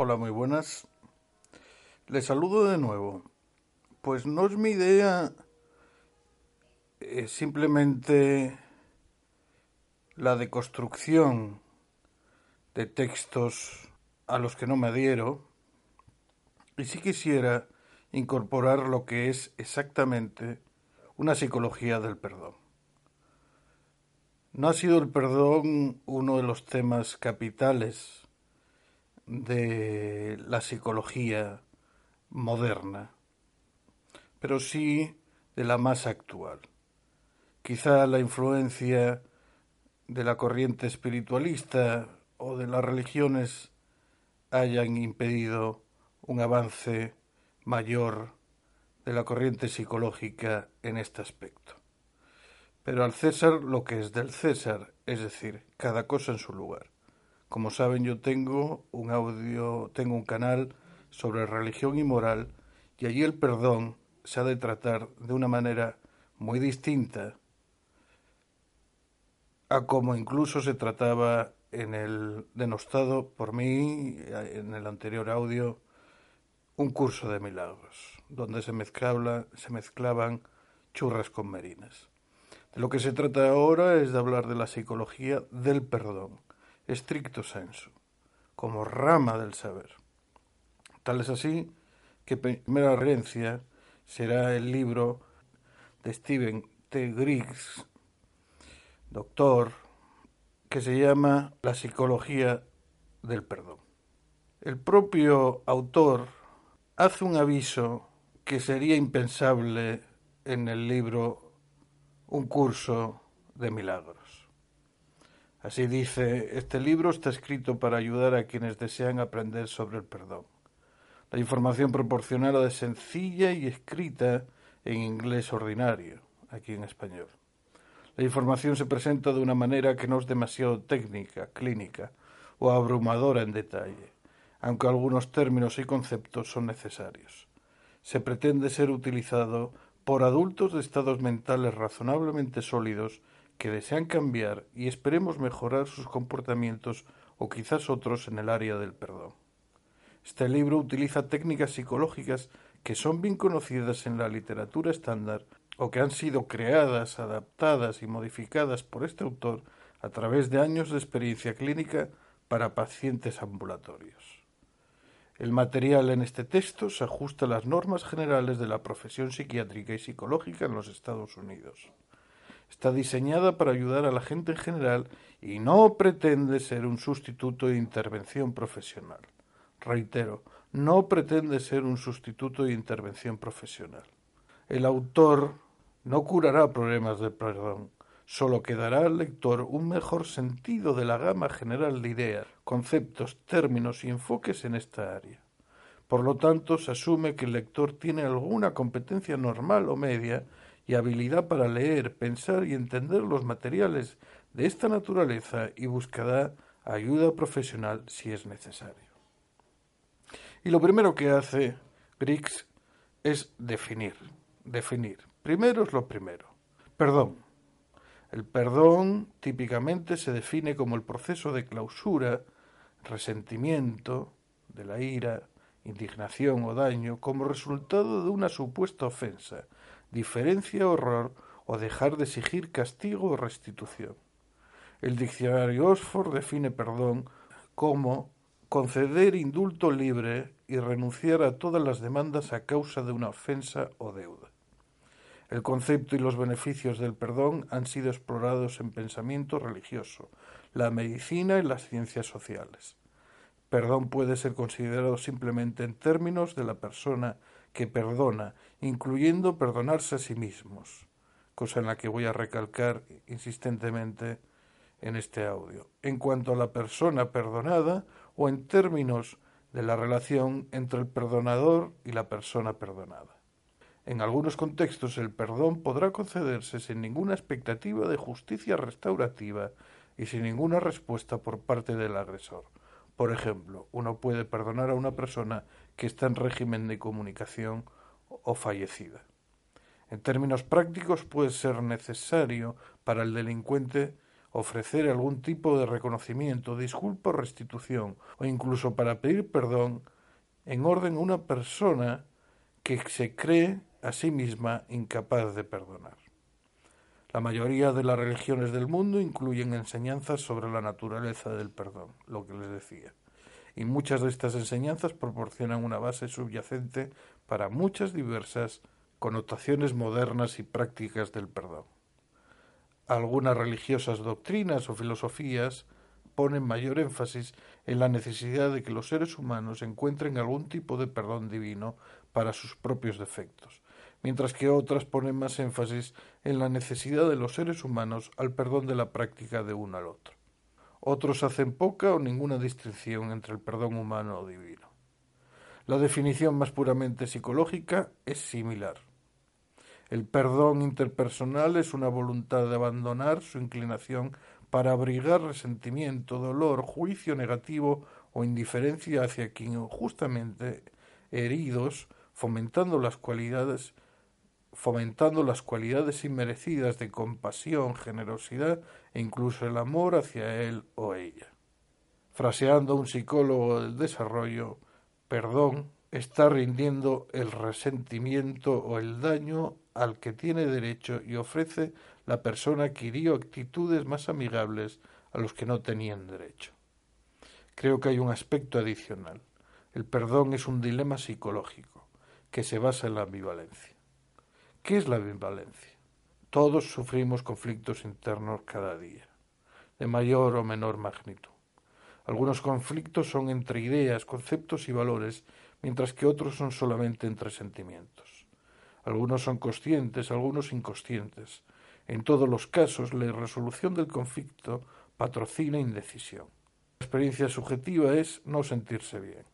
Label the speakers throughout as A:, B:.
A: Hola, muy buenas. Les saludo de nuevo. Pues no es mi idea eh, simplemente la deconstrucción de textos a los que no me adhiero, y sí quisiera incorporar lo que es exactamente una psicología del perdón. No ha sido el perdón uno de los temas capitales de la psicología moderna, pero sí de la más actual. Quizá la influencia de la corriente espiritualista o de las religiones hayan impedido un avance mayor de la corriente psicológica en este aspecto. Pero al César lo que es del César, es decir, cada cosa en su lugar. Como saben, yo tengo un audio, tengo un canal sobre religión y moral y allí el perdón se ha de tratar de una manera muy distinta a como incluso se trataba en el denostado por mí en el anterior audio un curso de milagros, donde se, mezclaba, se mezclaban churras con merinas. De lo que se trata ahora es de hablar de la psicología del perdón estricto senso, como rama del saber. Tal es así que primera referencia será el libro de Stephen T. Griggs, doctor, que se llama La psicología del perdón. El propio autor hace un aviso que sería impensable en el libro Un curso de milagros. Así dice, este libro está escrito para ayudar a quienes desean aprender sobre el perdón. La información proporcionada es sencilla y escrita en inglés ordinario, aquí en español. La información se presenta de una manera que no es demasiado técnica, clínica o abrumadora en detalle, aunque algunos términos y conceptos son necesarios. Se pretende ser utilizado por adultos de estados mentales razonablemente sólidos que desean cambiar y esperemos mejorar sus comportamientos o quizás otros en el área del perdón. Este libro utiliza técnicas psicológicas que son bien conocidas en la literatura estándar o que han sido creadas, adaptadas y modificadas por este autor a través de años de experiencia clínica para pacientes ambulatorios. El material en este texto se ajusta a las normas generales de la profesión psiquiátrica y psicológica en los Estados Unidos. Está diseñada para ayudar a la gente en general y no pretende ser un sustituto de intervención profesional. Reitero, no pretende ser un sustituto de intervención profesional. El autor no curará problemas de perdón, solo quedará al lector un mejor sentido de la gama general de ideas, conceptos, términos y enfoques en esta área. Por lo tanto, se asume que el lector tiene alguna competencia normal o media y habilidad para leer, pensar y entender los materiales de esta naturaleza y buscará ayuda profesional si es necesario. Y lo primero que hace Griggs es definir, definir. Primero es lo primero. Perdón. El perdón típicamente se define como el proceso de clausura, resentimiento, de la ira, indignación o daño como resultado de una supuesta ofensa, diferencia horror o dejar de exigir castigo o restitución. El diccionario Oxford define perdón como conceder indulto libre y renunciar a todas las demandas a causa de una ofensa o deuda. El concepto y los beneficios del perdón han sido explorados en pensamiento religioso, la medicina y las ciencias sociales. Perdón puede ser considerado simplemente en términos de la persona que perdona, incluyendo perdonarse a sí mismos, cosa en la que voy a recalcar insistentemente en este audio. En cuanto a la persona perdonada o en términos de la relación entre el perdonador y la persona perdonada. En algunos contextos el perdón podrá concederse sin ninguna expectativa de justicia restaurativa y sin ninguna respuesta por parte del agresor. Por ejemplo, uno puede perdonar a una persona que está en régimen de comunicación o fallecida. En términos prácticos puede ser necesario para el delincuente ofrecer algún tipo de reconocimiento, disculpa o restitución, o incluso para pedir perdón en orden a una persona que se cree a sí misma incapaz de perdonar. La mayoría de las religiones del mundo incluyen enseñanzas sobre la naturaleza del perdón, lo que les decía, y muchas de estas enseñanzas proporcionan una base subyacente para muchas diversas connotaciones modernas y prácticas del perdón. Algunas religiosas doctrinas o filosofías ponen mayor énfasis en la necesidad de que los seres humanos encuentren algún tipo de perdón divino para sus propios defectos, mientras que otras ponen más énfasis en la necesidad de los seres humanos al perdón de la práctica de uno al otro. Otros hacen poca o ninguna distinción entre el perdón humano o divino. La definición más puramente psicológica es similar. El perdón interpersonal es una voluntad de abandonar su inclinación para abrigar resentimiento, dolor, juicio negativo o indiferencia hacia quien injustamente heridos, fomentando las cualidades fomentando las cualidades inmerecidas de compasión, generosidad incluso el amor hacia él o ella. Fraseando un psicólogo del desarrollo, perdón está rindiendo el resentimiento o el daño al que tiene derecho y ofrece la persona que hirió actitudes más amigables a los que no tenían derecho. Creo que hay un aspecto adicional. El perdón es un dilema psicológico que se basa en la ambivalencia. ¿Qué es la ambivalencia? Todos sufrimos conflictos internos cada día, de mayor o menor magnitud. Algunos conflictos son entre ideas, conceptos y valores, mientras que otros son solamente entre sentimientos. Algunos son conscientes, algunos inconscientes, en todos los casos, la resolución del conflicto patrocina indecisión. La experiencia subjetiva es no sentirse bien,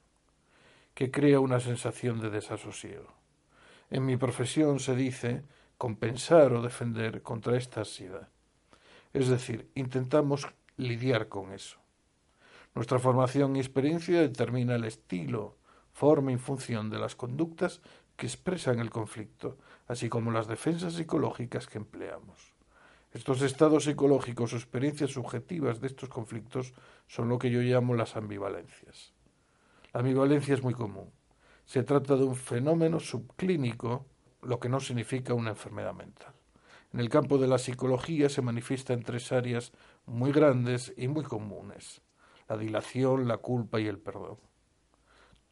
A: que crea una sensación de desasosiego. En mi profesión se dice compensar o defender contra esta ansiedad. Es decir, intentamos lidiar con eso. Nuestra formación y experiencia determina el estilo, forma y función de las conductas que expresan el conflicto, así como las defensas psicológicas que empleamos. Estos estados psicológicos o experiencias subjetivas de estos conflictos son lo que yo llamo las ambivalencias. La ambivalencia es muy común. Se trata de un fenómeno subclínico, lo que no significa una enfermedad mental. En el campo de la psicología se manifiesta en tres áreas muy grandes y muy comunes la dilación, la culpa y el perdón.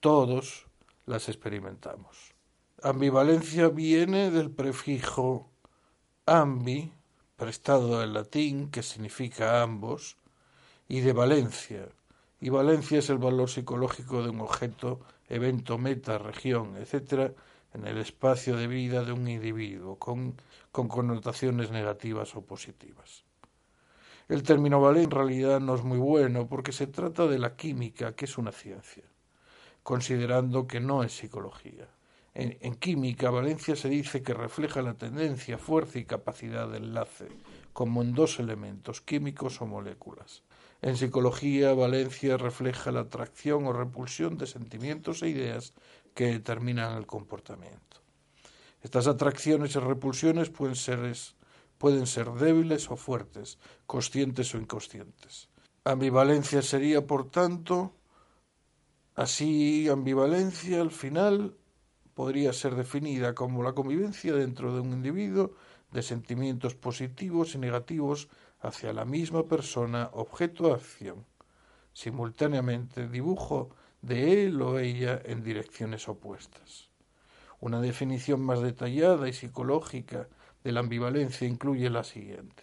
A: Todos las experimentamos. Ambivalencia viene del prefijo ambi, prestado del latín, que significa ambos, y de valencia. Y valencia es el valor psicológico de un objeto, evento, meta, región, etc., en el espacio de vida de un individuo, con, con connotaciones negativas o positivas. El término valencia en realidad no es muy bueno porque se trata de la química, que es una ciencia considerando que no es psicología. En, química, Valencia se dice que refleja la tendencia, fuerza y capacidad de enlace, como en dos elementos, químicos o moléculas. En psicología, Valencia refleja la atracción o repulsión de sentimientos e ideas que determinan el comportamiento. Estas atracciones y repulsiones pueden ser, pueden ser débiles o fuertes, conscientes o inconscientes. Ambivalencia sería, por tanto, Así, ambivalencia al final podría ser definida como la convivencia dentro de un individuo de sentimientos positivos y negativos hacia la misma persona objeto de acción, simultáneamente dibujo de él o ella en direcciones opuestas. Una definición más detallada y psicológica de la ambivalencia incluye la siguiente.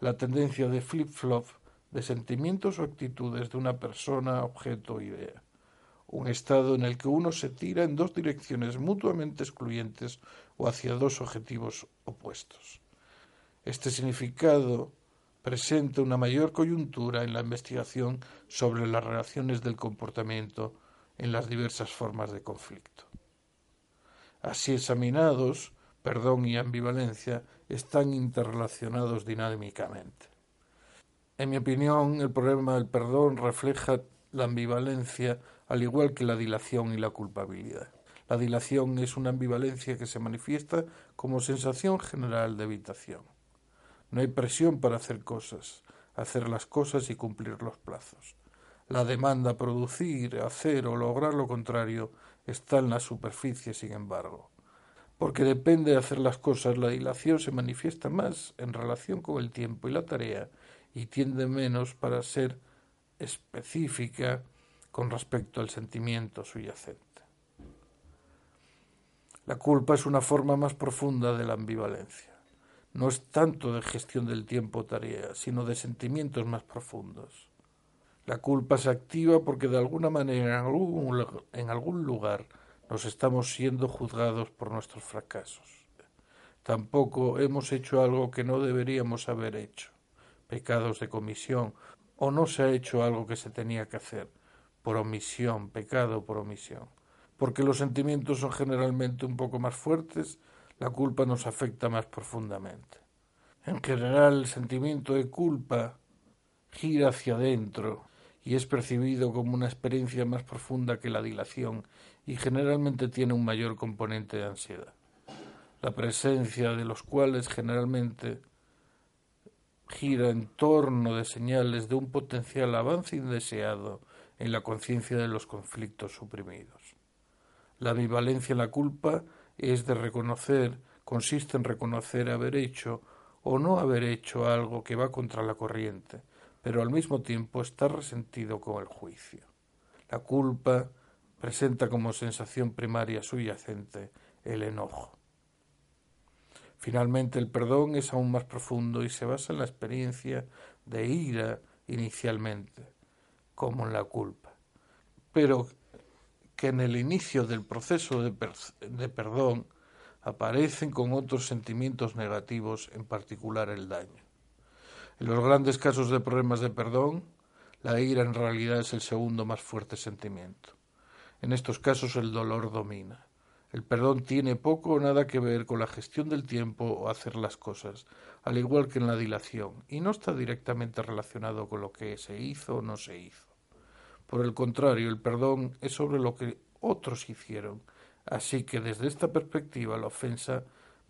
A: La tendencia de flip-flop de sentimientos o actitudes de una persona, objeto o idea un estado en el que uno se tira en dos direcciones mutuamente excluyentes o hacia dos objetivos opuestos. Este significado presenta una mayor coyuntura en la investigación sobre las relaciones del comportamiento en las diversas formas de conflicto. Así examinados, perdón y ambivalencia están interrelacionados dinámicamente. En mi opinión, el problema del perdón refleja la ambivalencia al igual que la dilación y la culpabilidad. La dilación es una ambivalencia que se manifiesta como sensación general de evitación. No hay presión para hacer cosas. hacer las cosas y cumplir los plazos. La demanda producir, hacer o lograr lo contrario está en la superficie, sin embargo. Porque depende de hacer las cosas, la dilación se manifiesta más en relación con el tiempo y la tarea y tiende menos para ser específica con respecto al sentimiento subyacente. La culpa es una forma más profunda de la ambivalencia. No es tanto de gestión del tiempo tarea, sino de sentimientos más profundos. La culpa se activa porque de alguna manera en algún lugar nos estamos siendo juzgados por nuestros fracasos. Tampoco hemos hecho algo que no deberíamos haber hecho, pecados de comisión, o no se ha hecho algo que se tenía que hacer, por omisión, pecado por omisión. Porque los sentimientos son generalmente un poco más fuertes, la culpa nos afecta más profundamente. En general, el sentimiento de culpa gira hacia adentro y es percibido como una experiencia más profunda que la dilación y generalmente tiene un mayor componente de ansiedad, la presencia de los cuales generalmente gira en torno de señales de un potencial avance indeseado en la conciencia de los conflictos suprimidos. La ambivalencia en la culpa es de reconocer, consiste en reconocer haber hecho o no haber hecho algo que va contra la corriente, pero al mismo tiempo está resentido con el juicio. La culpa presenta como sensación primaria subyacente el enojo. Finalmente, el perdón es aún más profundo y se basa en la experiencia de ira inicialmente, como en la culpa, pero que en el inicio del proceso de, perdón aparecen con otros sentimientos negativos, en particular el daño. En los grandes casos de problemas de perdón, la ira en realidad es el segundo más fuerte sentimiento. En estos casos el dolor domina. El perdón tiene poco o nada que ver con la gestión del tiempo o hacer las cosas, al igual que en la dilación, y no está directamente relacionado con lo que se hizo o no se hizo. Por el contrario, el perdón es sobre lo que otros hicieron, así que desde esta perspectiva la ofensa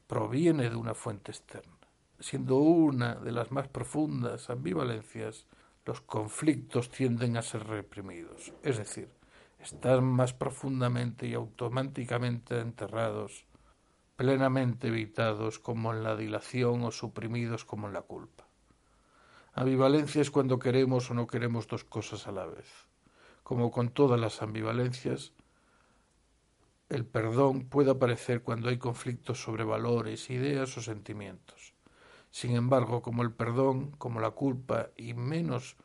A: proviene de una fuente externa. Siendo una de las más profundas ambivalencias, los conflictos tienden a ser reprimidos, es decir, están más profundamente y automáticamente enterrados, plenamente evitados como en la dilación o suprimidos como en la culpa. Ambivalencia es cuando queremos o no queremos dos cosas a la vez. Como con todas las ambivalencias, el perdón puede aparecer cuando hay conflictos sobre valores, ideas o sentimientos. Sin embargo, como el perdón, como la culpa y menos,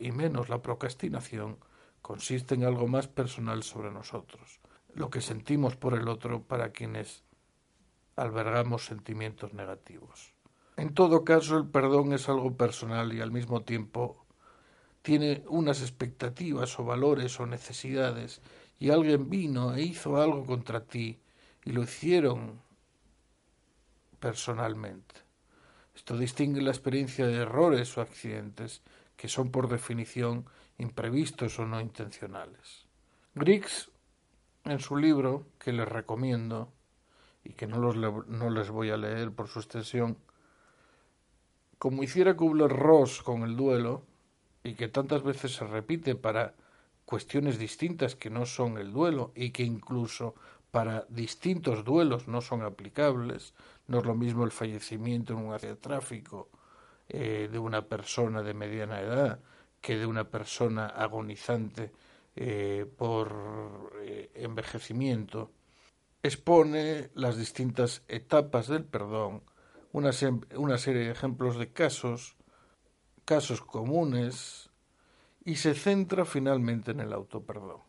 A: y menos la procrastinación, consiste en algo más personal sobre nosotros, lo que sentimos por el otro para quienes albergamos sentimientos negativos. En todo caso, el perdón es algo personal y al mismo tiempo tiene unas expectativas o valores o necesidades y alguien vino e hizo algo contra ti y lo hicieron personalmente. Esto distingue la experiencia de errores o accidentes que son por definición imprevistos o no intencionales. Griggs, en su libro, que les recomiendo y que no, los no les voy a leer por su extensión, como hiciera Kubler-Ross con el duelo, y que tantas veces se repite para cuestiones distintas que no son el duelo y que incluso para distintos duelos no son aplicables, no es lo mismo el fallecimiento en un área de tráfico eh, de una persona de mediana edad que de una persona agonizante eh, por eh, envejecimiento, expone las distintas etapas del perdón, una, una serie de ejemplos de casos, casos comunes, y se centra finalmente en el autoperdón.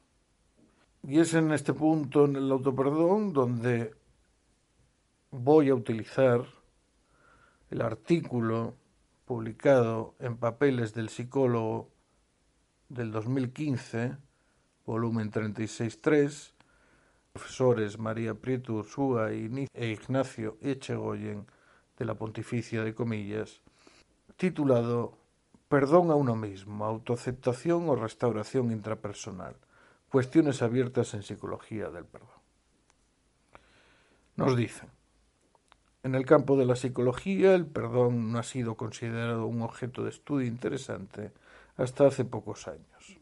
A: Y es en este punto, en el autoperdón, donde voy a utilizar el artículo publicado en papeles del psicólogo del 2015, volumen 36.3, profesores María Prieto Ursúa e Ignacio Echegoyen de la Pontificia de Comillas, titulado Perdón a uno mismo, autoaceptación o restauración intrapersonal, cuestiones abiertas en psicología del perdón. Nos dicen, En el campo de la psicología, el perdón no ha sido considerado un objeto de estudio interesante hasta hace pocos años.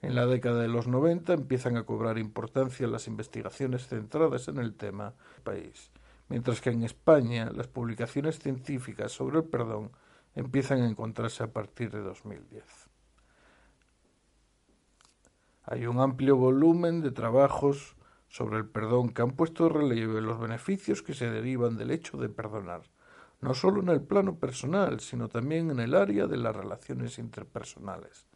A: En la década de los 90 empiezan a cobrar importancia las investigaciones centradas en el tema del país, mientras que en España las publicaciones científicas sobre el perdón empiezan a encontrarse a partir de 2010. Hay un amplio volumen de trabajos sobre el perdón que han puesto de relieve los beneficios que se derivan del hecho de perdonar, no solo en el plano personal, sino también en el área de las relaciones interpersonales,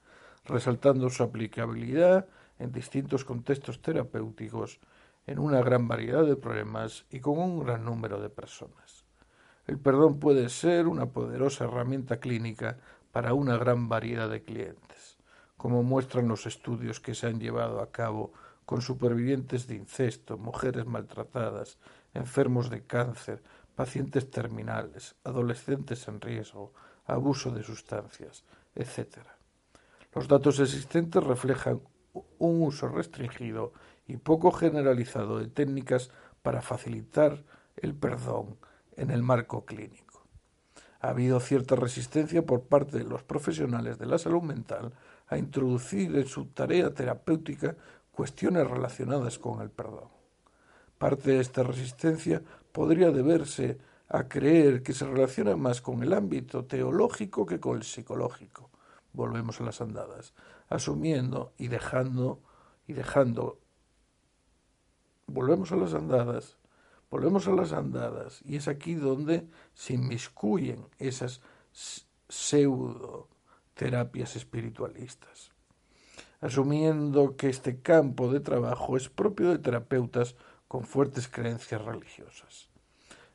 A: resaltando su aplicabilidad en distintos contextos terapéuticos, en una gran variedad de problemas y con un gran número de personas. El perdón puede ser una poderosa herramienta clínica para una gran variedad de clientes, como muestran los estudios que se han llevado a cabo con supervivientes de incesto, mujeres maltratadas, enfermos de cáncer, pacientes terminales, adolescentes en riesgo, abuso de sustancias, etc. Los datos existentes reflejan un uso restringido y poco generalizado de técnicas para facilitar el perdón en el marco clínico. Ha habido cierta resistencia por parte de los profesionales de la salud mental a introducir en su tarea terapéutica cuestiones relacionadas con el perdón. Parte de esta resistencia podría deberse a creer que se relaciona más con el ámbito teológico que con el psicológico. Volvemos a las andadas, asumiendo y dejando y dejando volvemos a las andadas, volvemos a las andadas, y es aquí donde se inmiscuyen esas pseudo terapias espiritualistas asumiendo que este campo de trabajo es propio de terapeutas con fuertes creencias religiosas.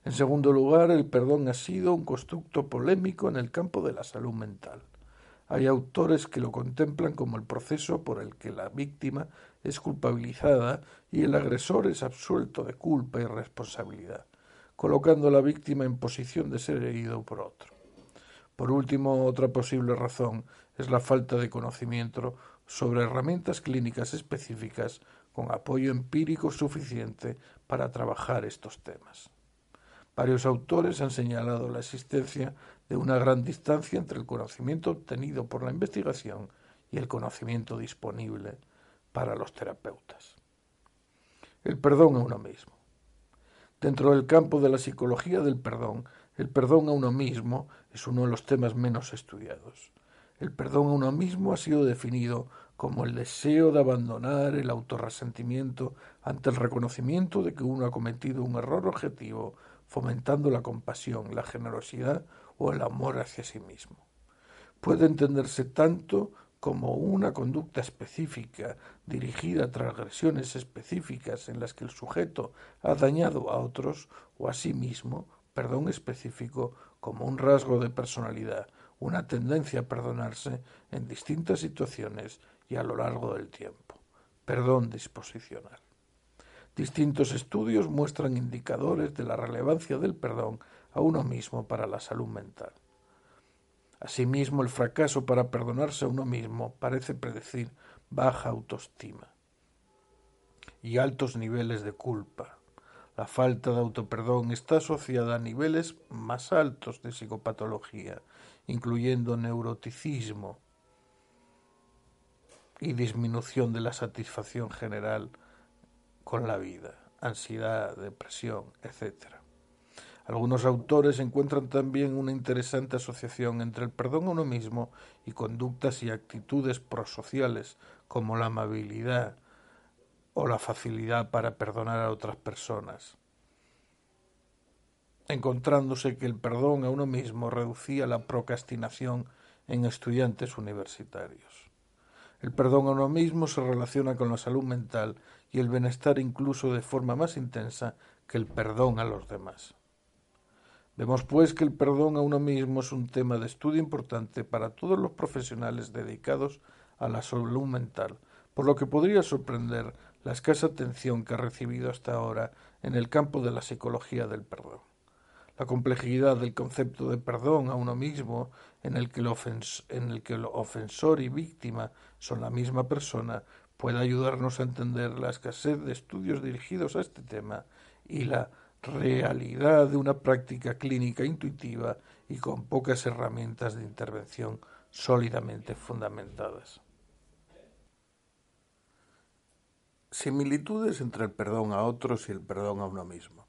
A: En segundo lugar, el perdón ha sido un constructo polémico en el campo de la salud mental. Hay autores que lo contemplan como el proceso por el que la víctima es culpabilizada y el agresor es absuelto de culpa y responsabilidad, colocando a la víctima en posición de ser herido por otro. Por último, otra posible razón es la falta de conocimiento sobre herramientas clínicas específicas con apoyo empírico suficiente para trabajar estos temas. Varios autores han señalado la existencia de una gran distancia entre el conocimiento obtenido por la investigación y el conocimiento disponible para los terapeutas. El perdón a uno mismo. Dentro del campo de la psicología del perdón, el perdón a uno mismo es uno de los temas menos estudiados. El perdón a uno mismo ha sido definido como el deseo de abandonar el autorresentimiento ante el reconocimiento de que uno ha cometido un error objetivo, fomentando la compasión, la generosidad o el amor hacia sí mismo. Puede entenderse tanto como una conducta específica dirigida a transgresiones específicas en las que el sujeto ha dañado a otros o a sí mismo, perdón específico como un rasgo de personalidad, una tendencia a perdonarse en distintas situaciones y a lo largo del tiempo. Perdón disposicional. Distintos estudios muestran indicadores de la relevancia del perdón a uno mismo para la salud mental. Asimismo, el fracaso para perdonarse a uno mismo parece predecir baja autoestima y altos niveles de culpa. La falta de autoperdón está asociada a niveles más altos de psicopatología, incluyendo neuroticismo, y disminución de la satisfacción general con la vida, ansiedad, depresión, etc. Algunos autores encuentran también una interesante asociación entre el perdón a uno mismo y conductas y actitudes prosociales como la amabilidad o la facilidad para perdonar a otras personas, encontrándose que el perdón a uno mismo reducía la procrastinación en estudiantes universitarios. El perdón a uno mismo se relaciona con la salud mental y el bienestar incluso de forma más intensa que el perdón a los demás. Vemos pues que el perdón a uno mismo es un tema de estudio importante para todos los profesionales dedicados a la salud mental, por lo que podría sorprender la escasa atención que ha recibido hasta ahora en el campo de la psicología del perdón. La complejidad del concepto de perdón a uno mismo, en el que el, en el, que el ofensor y víctima son la misma persona, puede ayudarnos a entender la escasez de estudios dirigidos a este tema y la realidad de una práctica clínica intuitiva y con pocas herramientas de intervención sólidamente fundamentadas. Similitudes entre el perdón a otros y el perdón a uno mismo.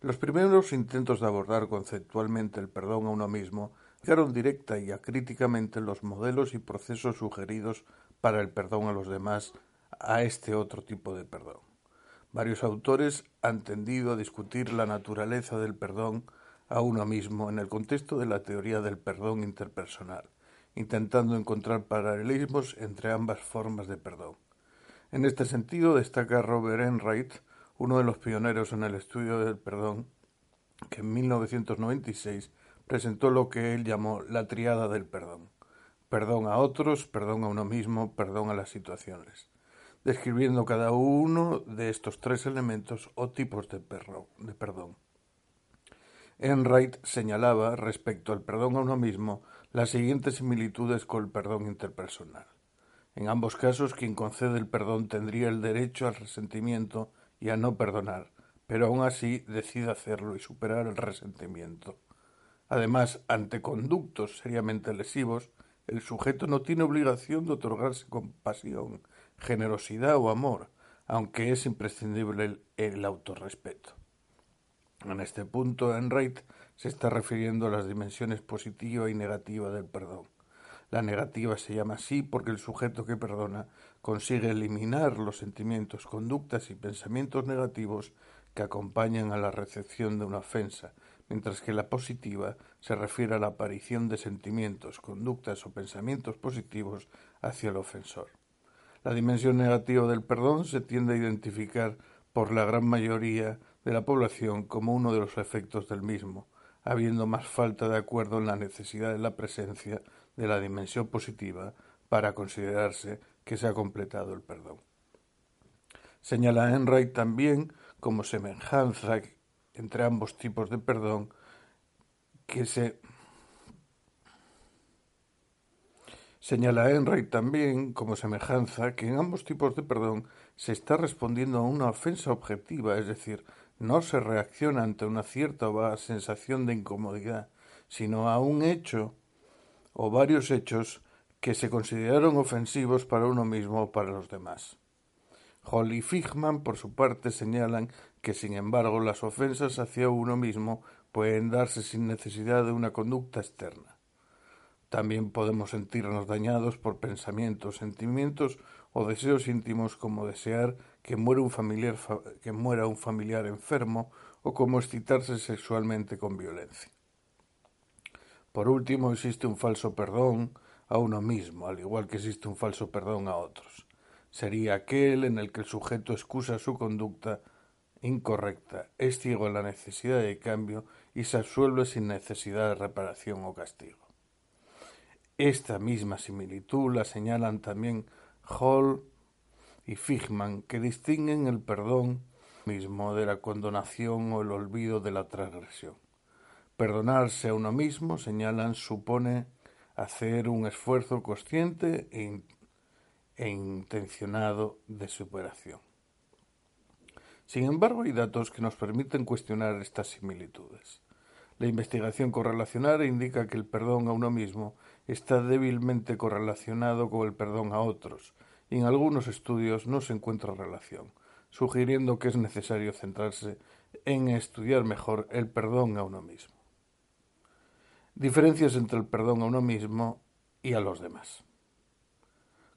A: Los primeros intentos de abordar conceptualmente el perdón a uno mismo fijaron directa y acríticamente los modelos y procesos sugeridos para el perdón a los demás a este otro tipo de perdón. Varios autores han tendido a discutir la naturaleza del perdón a uno mismo en el contexto de la teoría del perdón interpersonal, intentando encontrar paralelismos entre ambas formas de perdón. En este sentido destaca Robert Enright, uno de los pioneros en el estudio del perdón, que en 1996 presentó lo que él llamó la triada del perdón. Perdón a otros, perdón a uno mismo, perdón a las situaciones, describiendo cada uno de estos tres elementos o tipos de, de perdón. Enright señalaba respecto al perdón a uno mismo las siguientes similitudes con el perdón interpersonal. En ambos casos, quien concede el perdón tendría el derecho al resentimiento y a no perdonar, pero aún así decide hacerlo y superar el resentimiento. Además, ante conductos seriamente lesivos, el sujeto no tiene obligación de otorgarse compasión, generosidad o amor, aunque es imprescindible el, autorrespeto. En este punto, Enright se está refiriendo a las dimensiones positiva y negativa del perdón. La negativa se llama así porque el sujeto que perdona consigue eliminar los sentimientos, conductas y pensamientos negativos que acompañan a la recepción de una ofensa, mientras que la positiva se refiere a la aparición de sentimientos, conductas o pensamientos positivos hacia el ofensor. La dimensión negativa del perdón se tiende a identificar por la gran mayoría de la población como uno de los efectos del mismo, habiendo más falta de acuerdo en la necesidad de la presencia de la dimensión positiva para considerarse que se ha completado el perdón. Señala Enright también como semejanza entre ambos tipos de perdón que se Señala Enright también como semejanza que en ambos tipos de perdón se está respondiendo a una ofensa objetiva, es decir, no se reacciona ante una cierta o sensación de incomodidad, sino a un hecho o varios hechos que se consideraron ofensivos para uno mismo o para los demás. Hall y por su parte, señalan que, sin embargo, las ofensas hacia uno mismo pueden darse sin necesidad de una conducta externa. También podemos sentirnos dañados por pensamientos, sentimientos o deseos íntimos como desear que muera un familiar, que muera un familiar enfermo o como excitarse sexualmente con violencia. Por último, existe un falso perdón a uno mismo, al igual que existe un falso perdón a otros. Sería aquel en el que el sujeto excusa su conducta incorrecta, es ciego en la necesidad de cambio y se absuelve sin necesidad de reparación o castigo. Esta misma similitud la señalan también Hall y Figman, que distinguen el perdón mismo de la condonación o el olvido de la transgresión. Perdonarse a uno mismo, señalan, supone hacer un esfuerzo consciente e, e intencionado de superación. Sin embargo, hay datos que nos permiten cuestionar estas similitudes. La investigación correlacional indica que el perdón a uno mismo está débilmente correlacionado con el perdón a otros, y en algunos estudios no se encuentra relación, sugiriendo que es necesario centrarse en estudiar mejor el perdón a uno mismo. Diferencias entre el perdón a uno mismo y a los demás.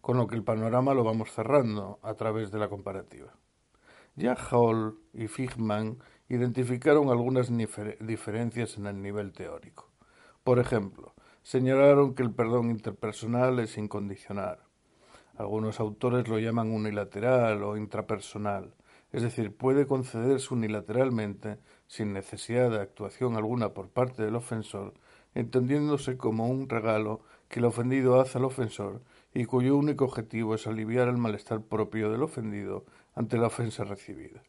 A: Con lo que el panorama lo vamos cerrando a través de la comparativa. Ya Hall y Figman identificaron algunas diferencias en el nivel teórico. Por ejemplo, señalaron que el perdón interpersonal es incondicional. Algunos autores lo llaman unilateral o intrapersonal, es decir, puede concederse unilateralmente, sin necesidad de actuación alguna por parte del ofensor, entendiéndose como un regalo que el ofendido hace al ofensor y cuyo único objetivo es aliviar el malestar propio del ofendido ante la ofensa recibida.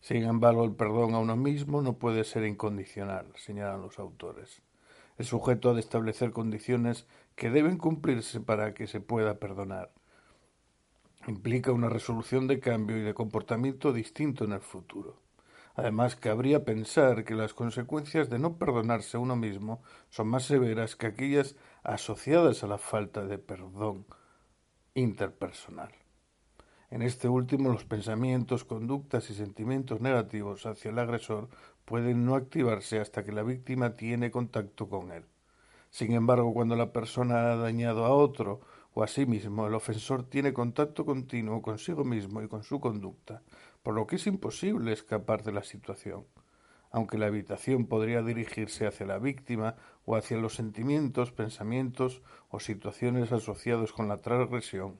A: Sin embargo, el perdón a uno mismo no puede ser incondicional, señalan los autores. El sujeto de establecer condiciones que deben cumplirse para que se pueda perdonar. Implica una resolución de cambio y de comportamiento distinto en el futuro. Además, cabría pensar que las consecuencias de no perdonarse uno mismo son más severas que aquellas asociadas a la falta de perdón interpersonal. En este último, los pensamientos, conductas y sentimientos negativos hacia el agresor pueden no activarse hasta que la víctima tiene contacto con él. Sin embargo, cuando la persona ha dañado a otro o a sí mismo, el ofensor tiene contacto continuo consigo mismo y con su conducta, por lo que es imposible escapar de la situación, aunque la evitación podría dirigirse hacia la víctima o hacia los sentimientos, pensamientos o situaciones asociados con la transgresión.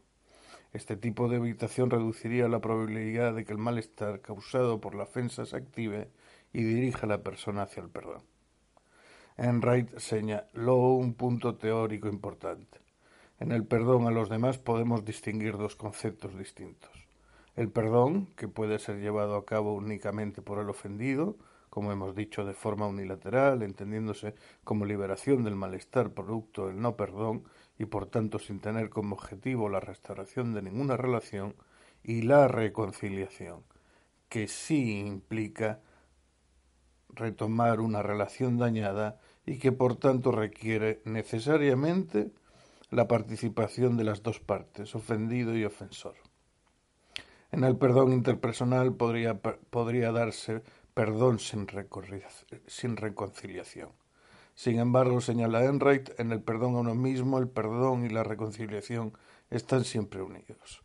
A: Este tipo de evitación reduciría la probabilidad de que el malestar causado por la ofensa se active y dirija a la persona hacia el perdón. Enright señaló un punto teórico importante. En el perdón a los demás podemos distinguir dos conceptos distintos. El perdón, que puede ser llevado a cabo únicamente por el ofendido, como hemos dicho, de forma unilateral, entendiéndose como liberación del malestar producto del no perdón y por tanto sin tener como objetivo la restauración de ninguna relación, y la reconciliación, que sí implica retomar una relación dañada y que por tanto requiere necesariamente la participación de las dos partes, ofendido y ofensor. En el perdón interpersonal podría, podría darse perdón sin, sin reconciliación. Sin embargo, señala Enright, en el perdón a uno mismo, el perdón y la reconciliación están siempre unidos.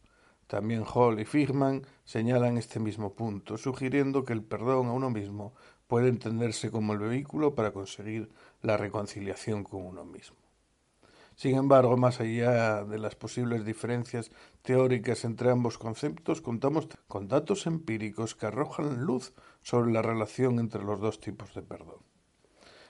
A: También Hall y Figman señalan este mismo punto, sugiriendo que el perdón a uno mismo puede entenderse como el vehículo para conseguir la reconciliación con uno mismo. Sin embargo, más allá de las posibles diferencias teóricas entre ambos conceptos, contamos con datos empíricos que arrojan luz sobre la relación entre los dos tipos de perdón.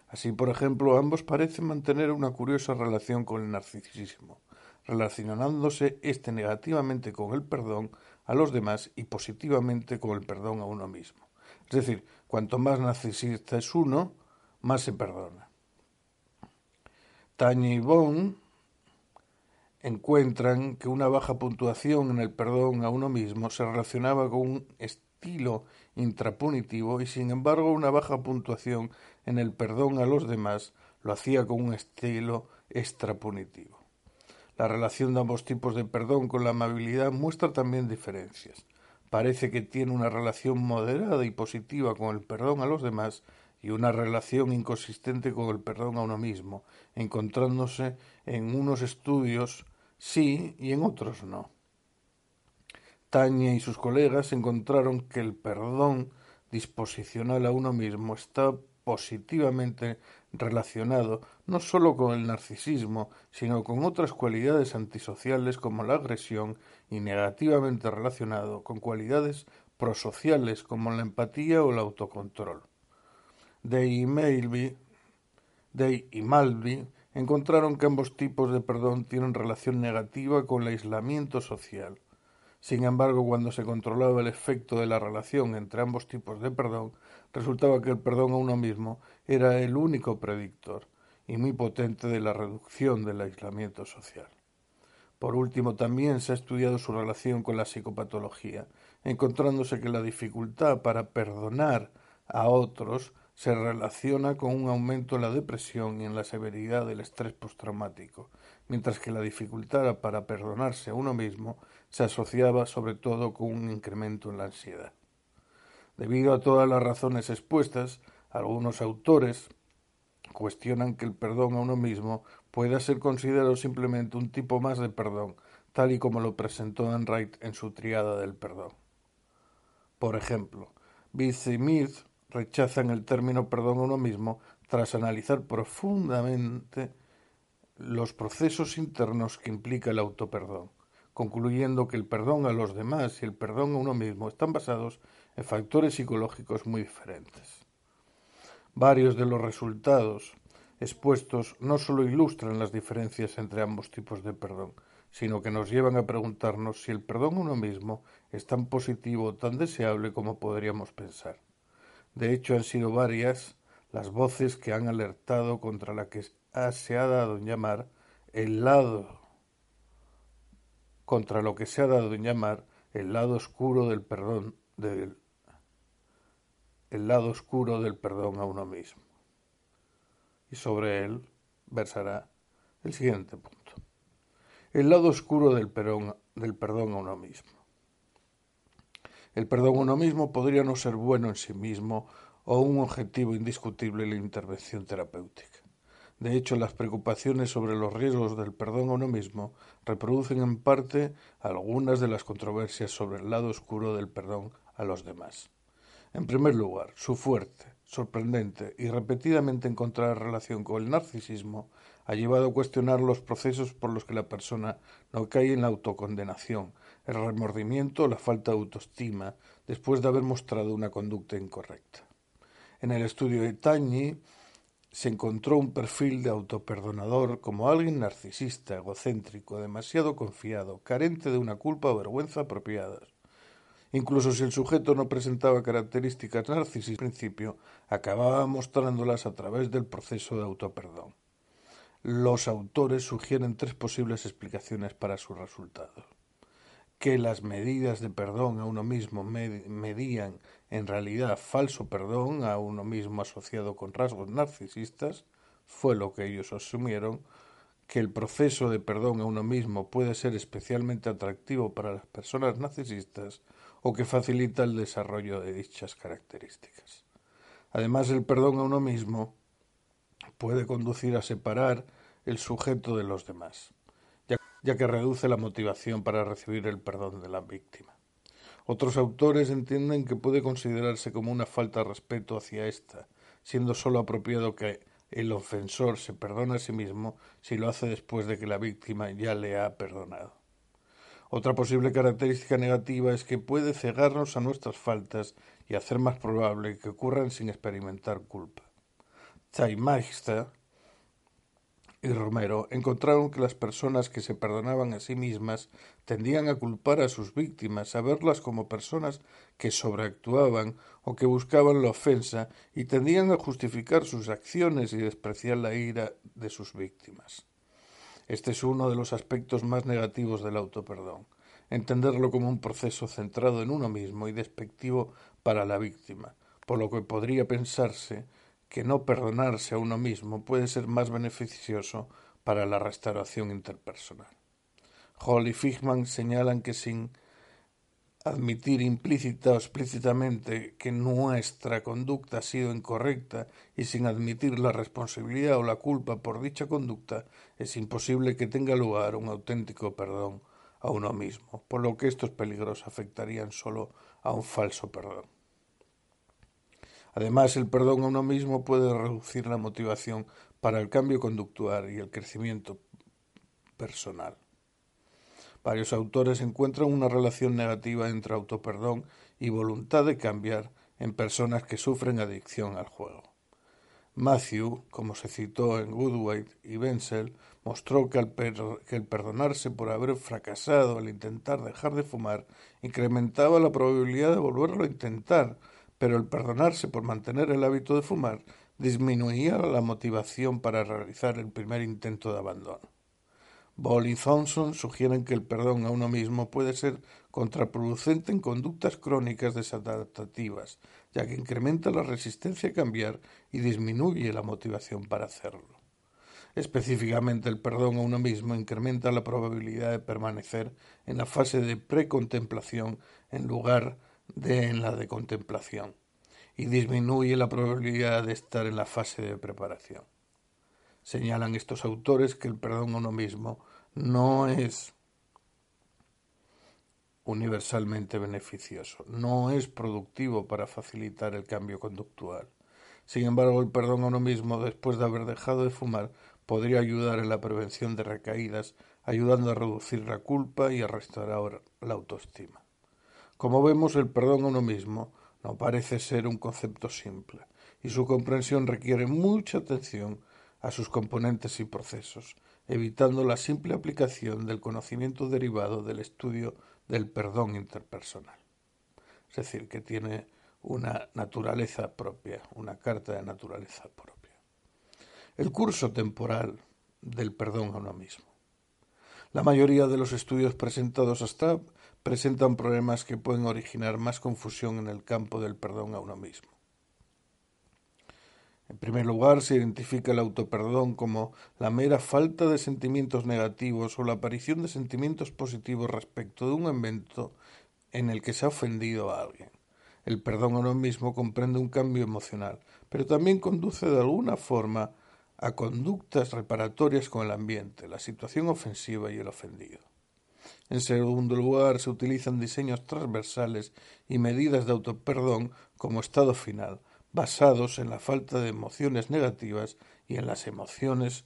A: Así, por ejemplo, ambos parecen mantener una curiosa relación con el narcisismo, relacionándose éste negativamente con el perdón a los demás y positivamente con el perdón a uno mismo. Es decir, cuanto más narcisista es uno, más se perdona. Tanya y Bone encuentran que una baja puntuación en el perdón a uno mismo se relacionaba con un estilo intrapunitivo y sin embargo una baja puntuación en el perdón a los demás lo hacía con un estilo extrapunitivo. La relación de ambos tipos de perdón con la amabilidad muestra también diferencias. Parece que tiene una relación moderada y positiva con el perdón a los demás y una relación inconsistente con el perdón a uno mismo, encontrándose en unos estudios sí y en otros no. Tania y sus colegas encontraron que el perdón disposicional a uno mismo está positivamente relacionado no sólo con el narcisismo, sino con otras cualidades antisociales como la agresión y negativamente relacionado con cualidades prosociales como la empatía o el autocontrol. Day y Malby, Day y Malby encontraron que ambos tipos de perdón tienen relación negativa con el aislamiento social. Sin embargo, cuando se controlaba el efecto de la relación entre ambos tipos de perdón, resultaba que el perdón a uno mismo era el único predictor y muy potente de la reducción del aislamiento social. Por último, también se ha estudiado su relación con la psicopatología, encontrándose que la dificultad para perdonar a otros se relaciona con un aumento en la depresión y en la severidad del estrés postraumático, mientras que la dificultad para perdonarse a uno mismo se asociaba sobre todo con un incremento en la ansiedad. Debido a todas las razones expuestas, algunos autores cuestionan que el perdón a uno mismo pueda ser considerado simplemente un tipo más de perdón, tal y como lo presentó Enright en su triada del perdón. Por ejemplo, Biss y rechazan el término perdón a uno mismo tras analizar profundamente los procesos internos que implica el autoperdón, concluyendo que el perdón a los demás y el perdón a uno mismo están basados en factores psicológicos muy diferentes. Varios de los resultados expuestos no solo ilustran las diferencias entre ambos tipos de perdón, sino que nos llevan a preguntarnos si el perdón uno mismo es tan positivo o tan deseable como podríamos pensar. De hecho, han sido varias las voces que han alertado contra la que se ha dado en llamar el lado contra lo que se ha dado en llamar el lado oscuro del perdón el lado oscuro del perdón a uno mismo. Y sobre él versará el siguiente punto. El lado oscuro del perdón, del perdón a uno mismo. El perdón a uno mismo podría no ser bueno en sí mismo o un objetivo indiscutible en la intervención terapéutica. De hecho, las preocupaciones sobre los riesgos del perdón a uno mismo reproducen en parte algunas de las controversias sobre el lado oscuro del perdón a los demás. En primer lugar, su fuerte, sorprendente y repetidamente encontrada relación con el narcisismo ha llevado a cuestionar los procesos por los que la persona no cae en la autocondenación, el remordimiento o la falta de autoestima después de haber mostrado una conducta incorrecta. En el estudio de Tañi se encontró un perfil de autoperdonador como alguien narcisista, egocéntrico, demasiado confiado, carente de una culpa o vergüenza apropiadas. Incluso si el sujeto no presentaba características narcisistas principio, acababa mostrándolas a través del proceso de autoperdón. Los autores sugieren tres posibles explicaciones para sus resultados. Que las medidas de perdón a uno mismo medían en realidad falso perdón a uno mismo asociado con rasgos narcisistas, fue lo que ellos asumieron, que el proceso de perdón a uno mismo puede ser especialmente atractivo para las personas narcisistas o que facilita el desarrollo de dichas características. Además, el perdón a uno mismo puede conducir a separar el sujeto de los demás, ya, que reduce la motivación para recibir el perdón de la víctima. Otros autores entienden que puede considerarse como una falta de respeto hacia ésta, siendo sólo apropiado que el ofensor se perdone a sí mismo si lo hace después de que la víctima ya le ha perdonado. Otra posible característica negativa es que puede cegarnos a nuestras faltas y hacer más probable que ocurran sin experimentar culpa y Romero encontraron que las personas que se perdonaban a sí mismas tendían a culpar a sus víctimas, a verlas como personas que sobreactuaban o que buscaban la ofensa y tendían a justificar sus acciones y despreciar la ira de sus víctimas. Este es uno de los aspectos más negativos del autoperdón, entenderlo como un proceso centrado en uno mismo y despectivo para la víctima, por lo que podría pensarse que no perdonarse a uno mismo puede ser más beneficioso para la restauración interpersonal. Hall y Figman señalan que sin admitir implícita o explícitamente que nuestra conducta ha sido incorrecta y sin admitir la responsabilidad o la culpa por dicha conducta, es imposible que tenga lugar un auténtico perdón a uno mismo, por lo que estos peligros afectarían solo a un falso perdón. Además, el perdón a uno mismo puede reducir la motivación para el cambio conductual y el crecimiento personal. Varios autores encuentran una relación negativa entre autoperdón y voluntad de cambiar en personas que sufren adicción al juego. Matthew, como se citó en Goodway y Benzel, mostró que, que, el perdonarse por haber fracasado al intentar dejar de fumar incrementaba la probabilidad de volverlo a intentar, pero el perdonarse por mantener el hábito de fumar disminuía la motivación para realizar el primer intento de abandono. Ball y Thompson sugieren que el perdón a uno mismo puede ser contraproducente en conductas crónicas desadaptativas, ya que incrementa la resistencia a cambiar y disminuye la motivación para hacerlo. Específicamente, el perdón a uno mismo incrementa la probabilidad de permanecer en la fase de precontemplación en lugar de en la de contemplación y disminuye la probabilidad de estar en la fase de preparación. Señalan estos autores que el perdón a uno mismo no es universalmente beneficioso, no es productivo para facilitar el cambio conductual. Sin embargo, el perdón a uno mismo después de haber dejado de fumar podría ayudar en la prevención de recaídas, ayudando a reducir la culpa y a restaurar la autoestima. Como vemos, el perdón a uno mismo no parece ser un concepto simple, y su comprensión requiere mucha atención a sus componentes y procesos, evitando la simple aplicación del conocimiento derivado del estudio del perdón interpersonal. Es decir, que tiene una naturaleza propia, una carta de naturaleza propia. El curso temporal del perdón a uno mismo. La mayoría de los estudios presentados hasta presentan problemas que pueden originar más confusión en el campo del perdón a uno mismo. En primer lugar, se identifica el autoperdón como la mera falta de sentimientos negativos o la aparición de sentimientos positivos respecto de un evento en el que se ha ofendido a alguien. El perdón a uno mismo comprende un cambio emocional, pero también conduce de alguna forma a conductas reparatorias con el ambiente, la situación ofensiva y el ofendido. En segundo lugar, se utilizan diseños transversales y medidas de autoperdón como estado final, basados en la falta de emociones negativas y en las emociones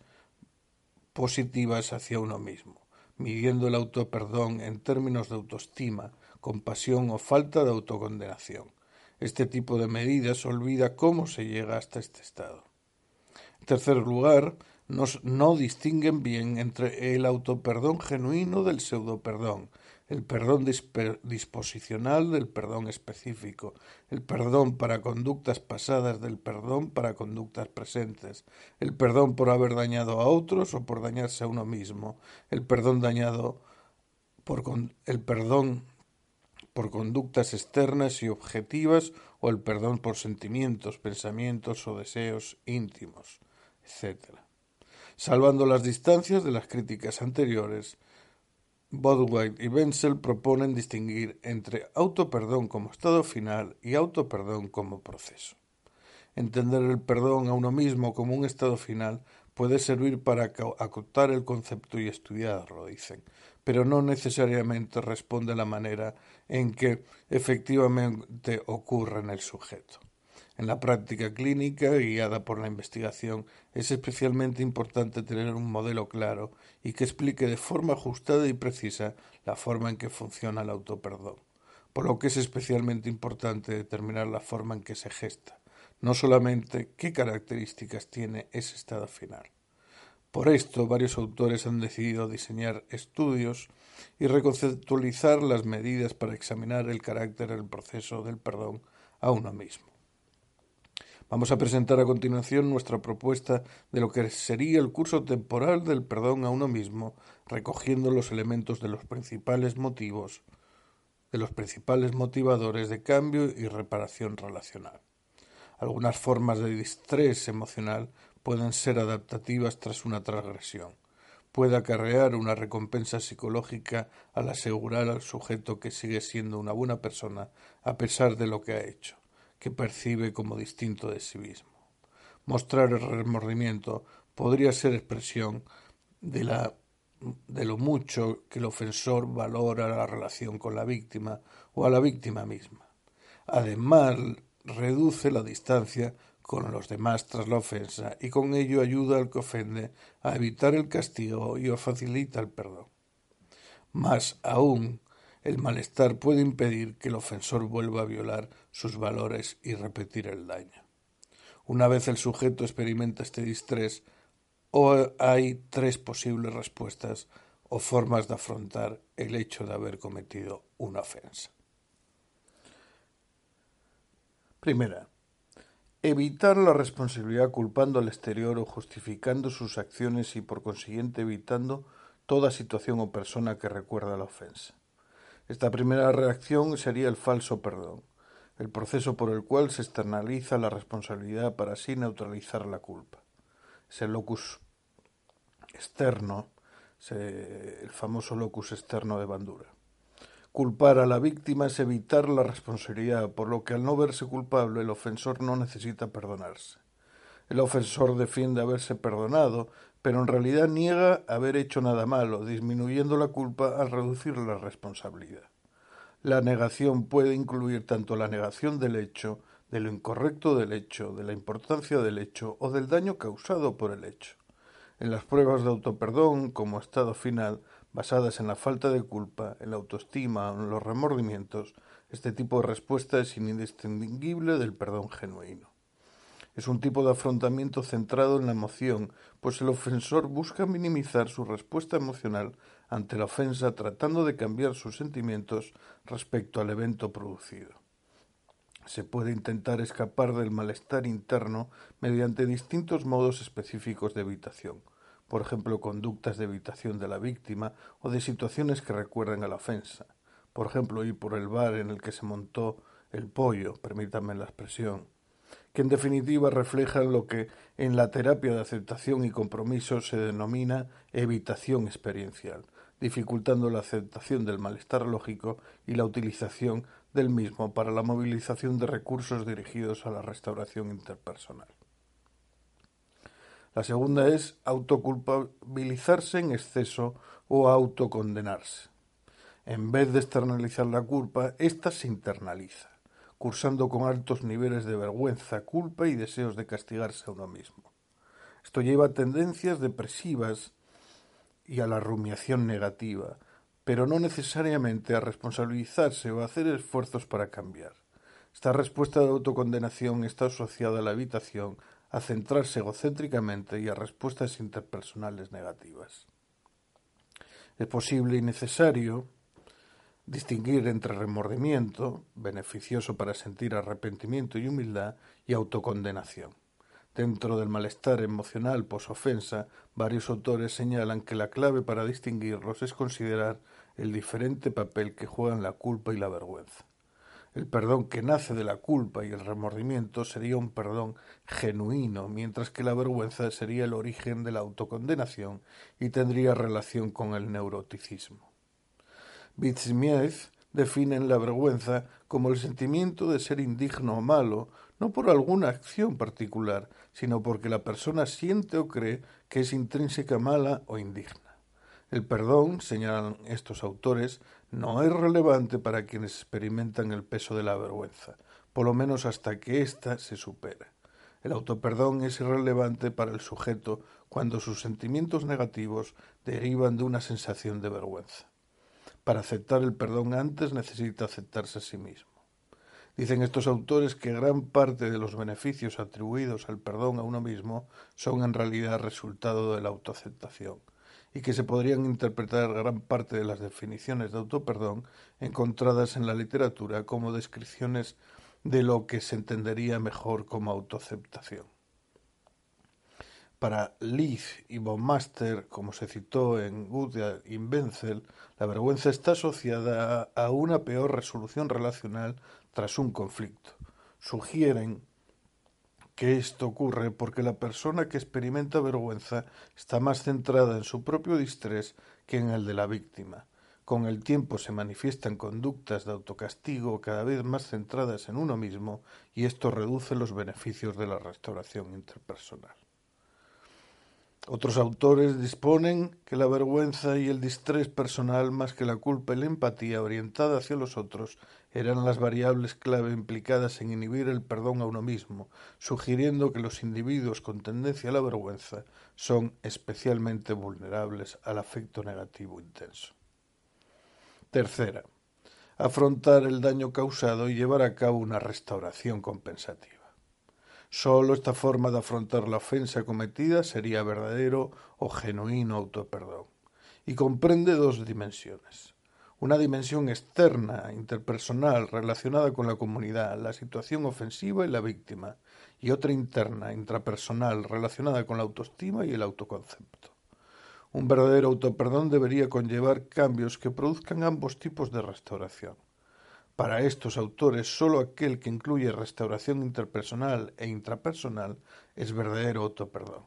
A: positivas hacia uno mismo, midiendo el autoperdón en términos de autoestima, compasión o falta de autocondenación. Este tipo de medidas olvida cómo se llega hasta este estado. En tercer lugar, no distinguen bien entre el autoperdón genuino del pseudoperdón, el perdón disposicional del perdón específico, el perdón para conductas pasadas del perdón para conductas presentes, el perdón por haber dañado a otros o por dañarse a uno mismo, el perdón dañado por el perdón por conductas externas y objetivas o el perdón por sentimientos, pensamientos o deseos íntimos, etc. Salvando las distancias de las críticas anteriores, Bodwhite y Wenzel proponen distinguir entre autoperdón como estado final y autoperdón como proceso. Entender el perdón a uno mismo como un estado final puede servir para acotar el concepto y estudiarlo, dicen, pero no necesariamente responde a la manera en que efectivamente ocurre en el sujeto. En la práctica clínica, guiada por la investigación, es especialmente importante tener un modelo claro y que explique de forma ajustada y precisa la forma en que funciona el autoperdón, por lo que es especialmente importante determinar la forma en que se gesta, no solamente qué características tiene ese estado final. Por esto, varios autores han decidido diseñar estudios y reconceptualizar las medidas para examinar el carácter del proceso del perdón a uno mismo. Vamos a presentar a continuación nuestra propuesta de lo que sería el curso temporal del perdón a uno mismo, recogiendo los elementos de los principales motivos, de los principales motivadores de cambio y reparación relacional. Algunas formas de distrés emocional pueden ser adaptativas tras una transgresión. Puede acarrear una recompensa psicológica al asegurar al sujeto que sigue siendo una buena persona a pesar de lo que ha hecho, que percibe como distinto de sí mismo. Mostrar el remordimiento podría ser expresión de, la, de lo mucho que el ofensor valora la relación con la víctima o a la víctima misma. Además, reduce la distancia con los demás tras la ofensa y con ello ayuda al que ofende a evitar el castigo y facilita el perdón. Más aún, el malestar puede impedir que el ofensor vuelva a violar sus valores y repetir el daño. Una vez el sujeto experimenta este distrés, hay tres posibles respuestas o formas de afrontar el hecho de haber cometido una ofensa. Primera, Evitar la responsabilidad culpando al exterior o justificando sus acciones y por consiguiente evitando toda situación o persona que recuerda la ofensa. Esta primera reacción sería el falso perdón, el proceso por el cual se externaliza la responsabilidad para así neutralizar la culpa. Es el locus externo, el famoso locus externo de Bandura. Culpar a la víctima es evitar la responsabilidad, por lo que al no verse culpable el ofensor no necesita perdonarse. El ofensor defiende haberse perdonado, pero en realidad niega haber hecho nada malo, disminuyendo la culpa al reducir la responsabilidad. La negación puede incluir tanto la negación del hecho, de lo incorrecto del hecho, de la importancia del hecho o del daño causado por el hecho. En las pruebas de autoperdón, como estado final, basadas en la falta de culpa, en la autoestima o en los remordimientos, este tipo de respuesta es indistinguible del perdón genuino. Es un tipo de afrontamiento centrado en la emoción, pues el ofensor busca minimizar su respuesta emocional ante la ofensa tratando de cambiar sus sentimientos respecto al evento producido. Se puede intentar escapar del malestar interno mediante distintos modos específicos de evitación, por ejemplo, conductas de evitación de la víctima o de situaciones que recuerden a la ofensa. Por ejemplo, ir por el bar en el que se montó el pollo, permítanme la expresión, que en definitiva reflejan lo que en la terapia de aceptación y compromiso se denomina evitación experiencial, dificultando la aceptación del malestar lógico y la utilización del mismo para la movilización de recursos dirigidos a la restauración interpersonal. La segunda es autoculpabilizarse en exceso o autocondenarse. En vez de externalizar la culpa, ésta se internaliza, cursando con altos niveles de vergüenza, culpa y deseos de castigarse a uno mismo. Esto lleva a tendencias depresivas y a la rumiación negativa, pero no necesariamente a responsabilizarse o a hacer esfuerzos para cambiar. Esta respuesta de autocondenación está asociada a la evitación, a centrarse egocéntricamente y a respuestas interpersonales negativas. Es posible y necesario distinguir entre remordimiento, beneficioso para sentir arrepentimiento y humildad, y autocondenación. Dentro del malestar emocional posofensa, varios autores señalan que la clave para distinguirlos es considerar el diferente papel que juegan la culpa y la vergüenza. El perdón que nace de la culpa y el remordimiento sería un perdón genuino, mientras que la vergüenza sería el origen de la autocondenación y tendría relación con el neuroticismo. Wittgenstein define la vergüenza como el sentimiento de ser indigno o malo, no por alguna acción particular, sino porque la persona siente o cree que es intrínseca mala o indigna. El perdón, señalan estos autores, no es relevante para quienes experimentan el peso de la vergüenza, por lo menos hasta que ésta se supera. El autoperdón es irrelevante para el sujeto cuando sus sentimientos negativos derivan de una sensación de vergüenza. Para aceptar el perdón antes necesita aceptarse a sí mismo. Dicen estos autores que gran parte de los beneficios atribuidos al perdón a uno mismo son en realidad resultado de la autoaceptación y que se podrían interpretar gran parte de las definiciones de autoperdón encontradas en la literatura como descripciones de lo que se entendería mejor como autoaceptación. Para Leith y von Master, como se citó en Goodyear y la vergüenza está asociada a una peor resolución relacional tras un conflicto. Sugieren que esto ocurre porque la persona que experimenta vergüenza está más centrada en su propio distrés que en el de la víctima. Con el tiempo se manifiestan conductas de autocastigo cada vez más centradas en uno mismo y esto reduce los beneficios de la restauración interpersonal. Otros autores disponen que la vergüenza y el distrés personal, más que la culpa y la empatía orientada hacia los otros, eran las variables clave implicadas en inhibir el perdón a uno mismo, sugiriendo que los individuos con tendencia a la vergüenza son especialmente vulnerables al afecto negativo intenso. Tercera, afrontar el daño causado y llevar a cabo una restauración compensativa. Sólo esta forma de afrontar la ofensa cometida sería verdadero o genuino autoperdón. Y comprende dos dimensiones. Una dimensión externa, interpersonal, relacionada con la comunidad, la situación ofensiva y la víctima, y otra interna, intrapersonal, relacionada con la autoestima y el autoconcepto. Un verdadero autoperdón debería conllevar cambios que produzcan ambos tipos de restauración. Para estos autores, sólo aquel que incluye restauración interpersonal e intrapersonal es verdadero autoperdón.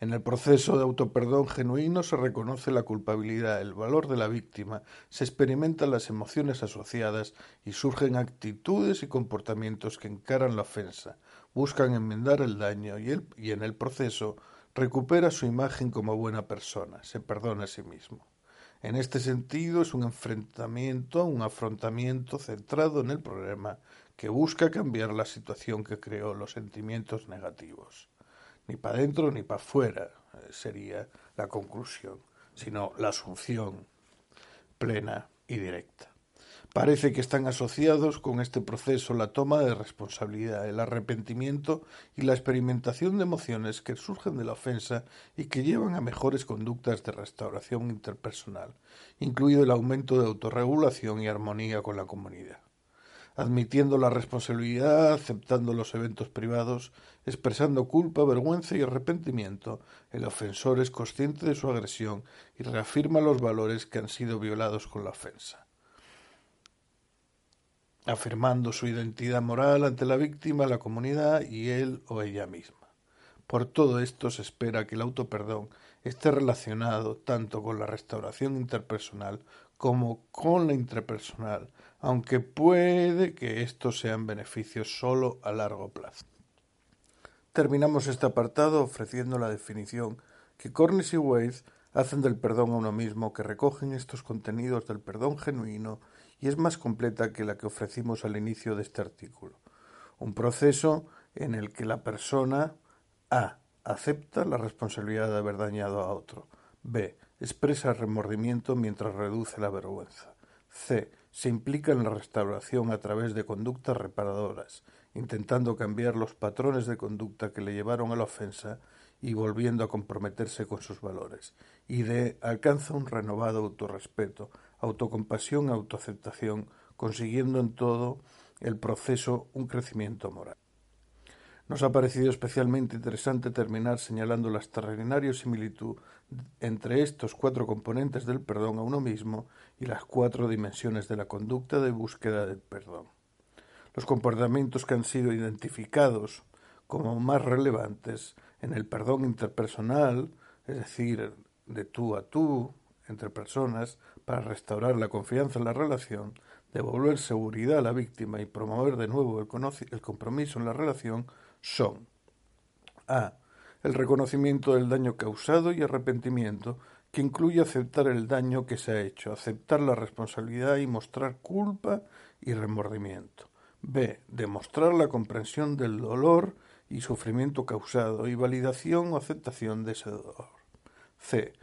A: En el proceso de autoperdón genuino se reconoce la culpabilidad, el valor de la víctima, se experimentan las emociones asociadas y surgen actitudes y comportamientos que encaran la ofensa, buscan enmendar el daño y, y en el proceso recupera su imagen como buena persona, se perdona a sí mismo. En este sentido, es un enfrentamiento, un afrontamiento centrado en el problema que busca cambiar la situación que creó los sentimientos negativos. Ni para adentro ni para afuera eh, sería la conclusión, sino la asunción plena y directa. Parece que están asociados con este proceso la toma de responsabilidad, el arrepentimiento y la experimentación de emociones que surgen de la ofensa y que llevan a mejores conductas de restauración interpersonal, incluido el aumento de autorregulación y armonía con la comunidad. Admitiendo la responsabilidad, aceptando los eventos privados, expresando culpa, vergüenza y arrepentimiento, el ofensor es consciente de su agresión y reafirma los valores que han sido violados con la ofensa. Afirmando su identidad moral ante la víctima, la comunidad y él o ella misma. Por todo esto se espera que el autoperdón esté relacionado tanto con la restauración interpersonal como con la intrapersonal, aunque puede que estos sean beneficios solo a largo plazo. Terminamos este apartado ofreciendo la definición que Cornish y Wade hacen del perdón a uno mismo, que recogen estos contenidos del perdón genuino y es más completa que la que ofrecimos al inicio de este artículo. Un proceso en el que la persona a. Acepta la responsabilidad de haber dañado a otro. B. Expresa remordimiento mientras reduce la vergüenza. C. Se implica en la restauración a través de conductas reparadoras, intentando cambiar los patrones de conducta que le llevaron a la ofensa y volviendo a comprometerse con sus valores. Y D. Alcanza un renovado autorrespeto, autocompasión, autoaceptación, consiguiendo en todo el proceso un crecimiento moral. Nos ha parecido especialmente interesante terminar señalando la extraordinaria similitud entre estos cuatro componentes del perdón a uno mismo y las cuatro dimensiones de la conducta de búsqueda del perdón. Los comportamientos que han sido identificados como más relevantes en el perdón interpersonal, es decir, de tú a tú, entre personas, para restaurar la confianza en la relación, devolver seguridad a la víctima y promover de nuevo el, el compromiso en la relación, son a. El reconocimiento del daño causado y arrepentimiento, que incluye aceptar el daño que se ha hecho, aceptar la responsabilidad y mostrar culpa y remordimiento. B. Demostrar la comprensión del dolor y sufrimiento causado y validación o aceptación de ese dolor. C.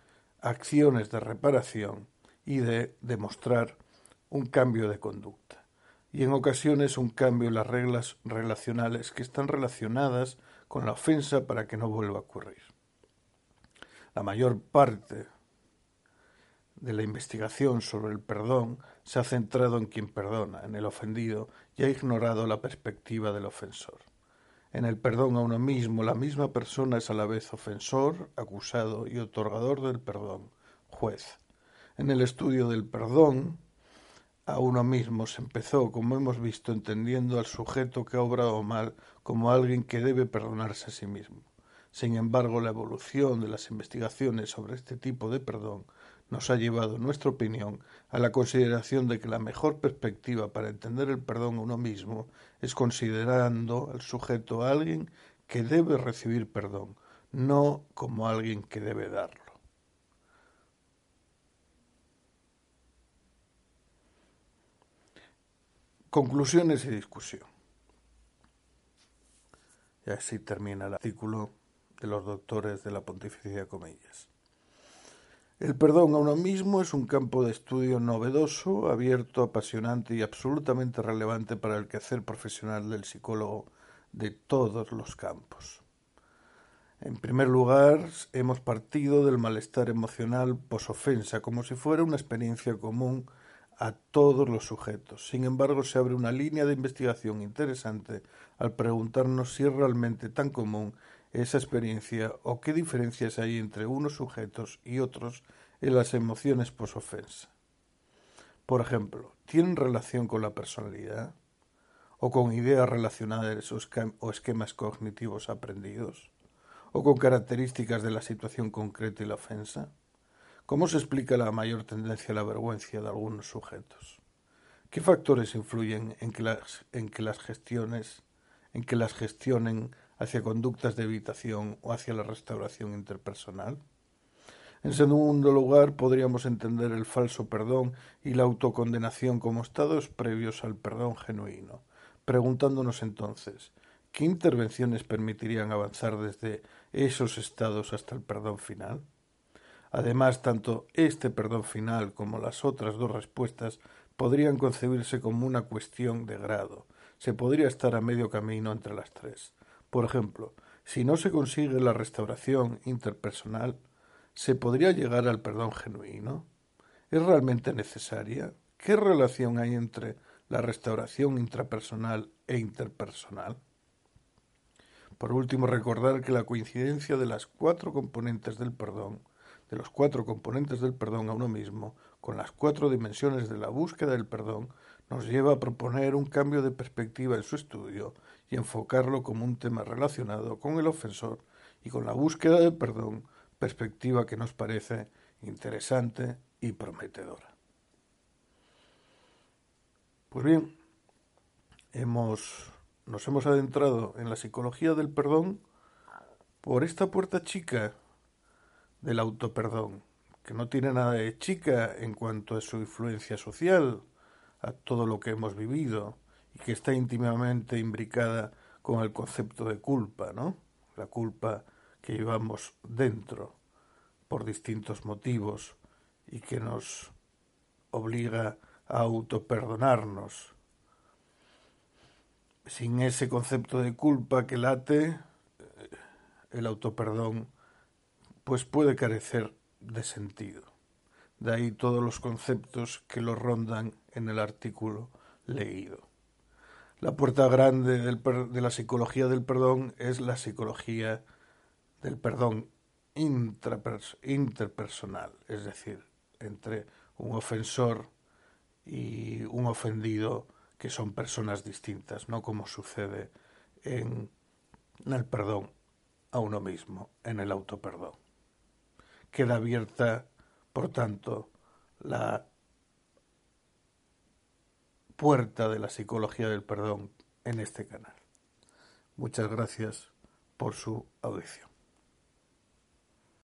A: Acciones de reparación y D. Demostrar un cambio de conducta y en ocasiones un cambio en las reglas relacionales que están relacionadas con la ofensa para que no vuelva a ocurrir. La mayor parte de la investigación sobre el perdón se ha centrado en quien perdona, en el ofendido, y ha ignorado la perspectiva del ofensor. En el perdón a uno mismo, la misma persona es a la vez ofensor, acusado y otorgador del perdón, juez. En el estudio del perdón, a uno mismo se empezó, como hemos visto, entendiendo al sujeto que ha obrado mal como alguien que debe perdonarse a sí mismo. Sin embargo, la evolución de las investigaciones sobre este tipo de perdón nos ha llevado, en nuestra opinión, a la consideración de que la mejor perspectiva para entender el perdón a uno mismo es considerando al sujeto a alguien que debe recibir perdón, no como alguien que debe darlo. Conclusiones y discusión. Y así termina el artículo de los doctores de la Pontificia Comillas. El perdón a uno mismo es un campo de estudio novedoso, abierto, apasionante y absolutamente relevante para el quehacer profesional del psicólogo de todos los campos. En primer lugar, hemos partido del malestar emocional posofensa como si fuera una experiencia común a todos los sujetos. Sin embargo, se abre una línea de investigación interesante al preguntarnos si es realmente tan común esa experiencia o qué diferencias hay entre unos sujetos y otros en las emociones posofensa. Por ejemplo, ¿tienen relación con la personalidad? ¿O con ideas relacionadas o esquemas cognitivos aprendidos? ¿O con características de la situación concreta y la ofensa? ¿Cómo se explica la mayor tendencia a la vergüenza de algunos sujetos? ¿Qué factores influyen en que las, en que las gestiones, en que las gestionen hacia conductas de evitación o hacia la restauración interpersonal? En segundo lugar, podríamos entender el falso perdón y la autocondenación como estados previos al perdón genuino, preguntándonos entonces, ¿qué intervenciones permitirían avanzar desde esos estados hasta el perdón final? Además, tanto este perdón final como las otras dos respuestas podrían concebirse como una cuestión de grado. Se podría estar a medio camino entre las tres. Por ejemplo, si no se consigue la restauración interpersonal, ¿se podría llegar al perdón genuino? ¿Es realmente necesaria? ¿Qué relación hay entre la restauración intrapersonal e interpersonal? Por último, recordar que la coincidencia de las cuatro componentes del perdón de los cuatro componentes del perdón a uno mismo, con las cuatro dimensiones de la búsqueda del perdón, nos lleva a proponer un cambio de perspectiva en su estudio y enfocarlo como un tema relacionado con el ofensor y con la búsqueda de perdón, perspectiva que nos parece interesante y prometedora. Pues bien, hemos, nos hemos adentrado en la psicología del perdón por esta puerta chica del autoperdón, que no tiene nada de chica en cuanto a su influencia social, a todo lo que hemos vivido, y que está íntimamente imbricada con el concepto de culpa, ¿no? La culpa que llevamos dentro por distintos motivos y que nos obliga a autoperdonarnos. Sin ese concepto de culpa que late, eh, el autoperdón pues puede carecer de sentido. De ahí todos los conceptos que lo rondan en el artículo leído. La puerta grande de la psicología del perdón es la psicología del perdón interpersonal, es decir, entre un ofensor y un ofendido que son personas distintas, no como sucede en el perdón a uno mismo, en el autoperdón. Queda abierta, por tanto, la puerta de la psicología del perdón en este canal. Muchas gracias por su audición.